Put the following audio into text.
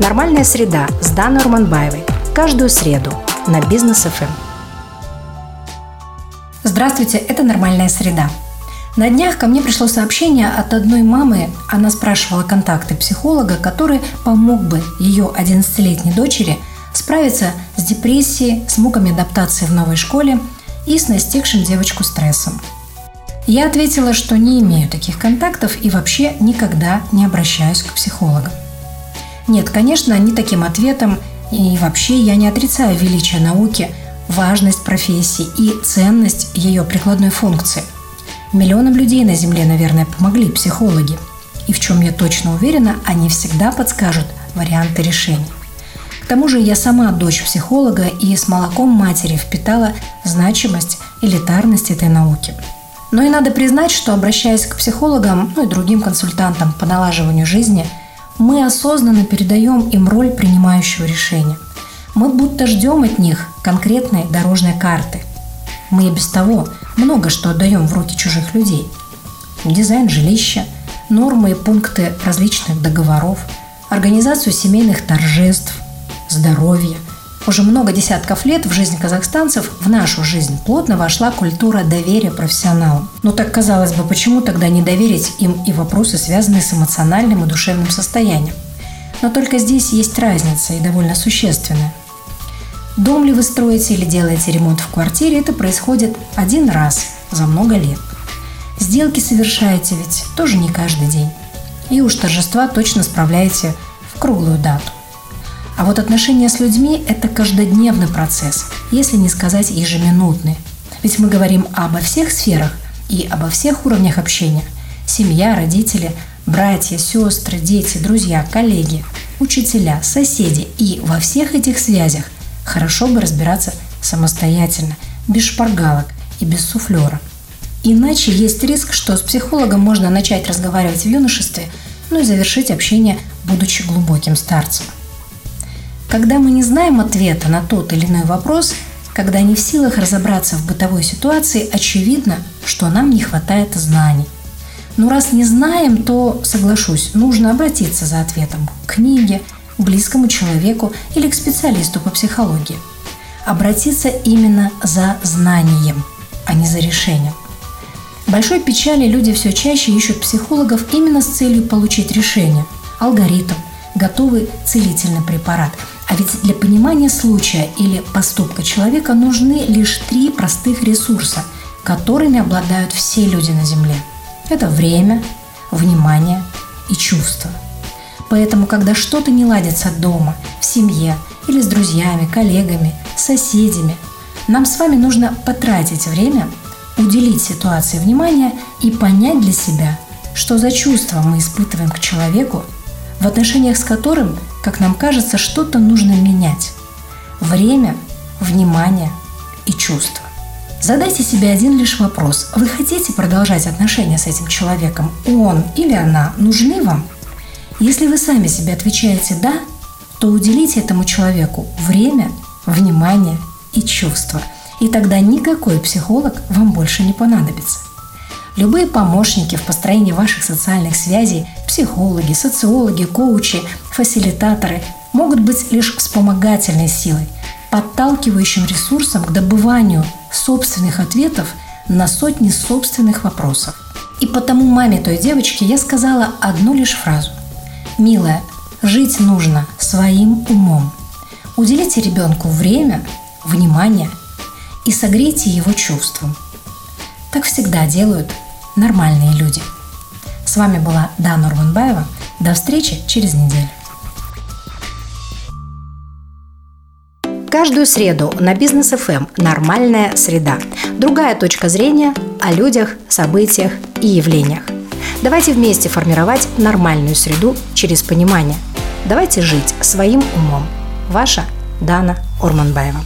Нормальная среда с Даной Урманбаевой. Каждую среду на Бизнес ФМ. Здравствуйте, это «Нормальная среда». На днях ко мне пришло сообщение от одной мамы. Она спрашивала контакты психолога, который помог бы ее 11-летней дочери справиться с депрессией, с муками адаптации в новой школе и с настигшим девочку стрессом. Я ответила, что не имею таких контактов и вообще никогда не обращаюсь к психологам. Нет, конечно, не таким ответом, и вообще я не отрицаю величие науки, важность профессии и ценность ее прикладной функции. Миллионам людей на Земле, наверное, помогли психологи. И в чем я точно уверена, они всегда подскажут варианты решений. К тому же я сама дочь психолога и с молоком матери впитала значимость, элитарность этой науки. Но и надо признать, что обращаясь к психологам, ну и другим консультантам по налаживанию жизни, мы осознанно передаем им роль принимающего решения. Мы будто ждем от них конкретной дорожной карты. Мы и без того много что отдаем в руки чужих людей. Дизайн жилища, нормы и пункты различных договоров, организацию семейных торжеств, здоровья. Уже много десятков лет в жизнь казахстанцев, в нашу жизнь, плотно вошла культура доверия профессионалам. Но так казалось бы, почему тогда не доверить им и вопросы, связанные с эмоциональным и душевным состоянием? Но только здесь есть разница и довольно существенная. Дом ли вы строите или делаете ремонт в квартире, это происходит один раз за много лет. Сделки совершаете ведь тоже не каждый день. И уж торжества точно справляете в круглую дату. А вот отношения с людьми – это каждодневный процесс, если не сказать ежеминутный. Ведь мы говорим обо всех сферах и обо всех уровнях общения. Семья, родители, братья, сестры, дети, друзья, коллеги, учителя, соседи. И во всех этих связях хорошо бы разбираться самостоятельно, без шпаргалок и без суфлера. Иначе есть риск, что с психологом можно начать разговаривать в юношестве, ну и завершить общение, будучи глубоким старцем. Когда мы не знаем ответа на тот или иной вопрос, когда не в силах разобраться в бытовой ситуации, очевидно, что нам не хватает знаний. Но раз не знаем, то, соглашусь, нужно обратиться за ответом к книге, к близкому человеку или к специалисту по психологии. Обратиться именно за знанием, а не за решением. Большой печали люди все чаще ищут психологов именно с целью получить решение, алгоритм, готовый целительный препарат – а ведь для понимания случая или поступка человека нужны лишь три простых ресурса, которыми обладают все люди на Земле. Это время, внимание и чувство. Поэтому, когда что-то не ладится дома, в семье или с друзьями, коллегами, соседями, нам с вами нужно потратить время, уделить ситуации внимание и понять для себя, что за чувства мы испытываем к человеку, в отношениях с которым как нам кажется, что-то нужно менять. Время, внимание и чувство. Задайте себе один лишь вопрос. Вы хотите продолжать отношения с этим человеком? Он или она нужны вам? Если вы сами себе отвечаете «да», то уделите этому человеку время, внимание и чувство. И тогда никакой психолог вам больше не понадобится. Любые помощники в построении ваших социальных связей, психологи, социологи, коучи, фасилитаторы могут быть лишь вспомогательной силой, подталкивающим ресурсом к добыванию собственных ответов на сотни собственных вопросов. И потому маме той девочки я сказала одну лишь фразу. «Милая, жить нужно своим умом. Уделите ребенку время, внимание и согрейте его чувством. Так всегда делают нормальные люди. С вами была Дана Урбанбаева. До встречи через неделю. Каждую среду на Бизнес ФМ «Нормальная среда». Другая точка зрения о людях, событиях и явлениях. Давайте вместе формировать нормальную среду через понимание. Давайте жить своим умом. Ваша Дана Урманбаева.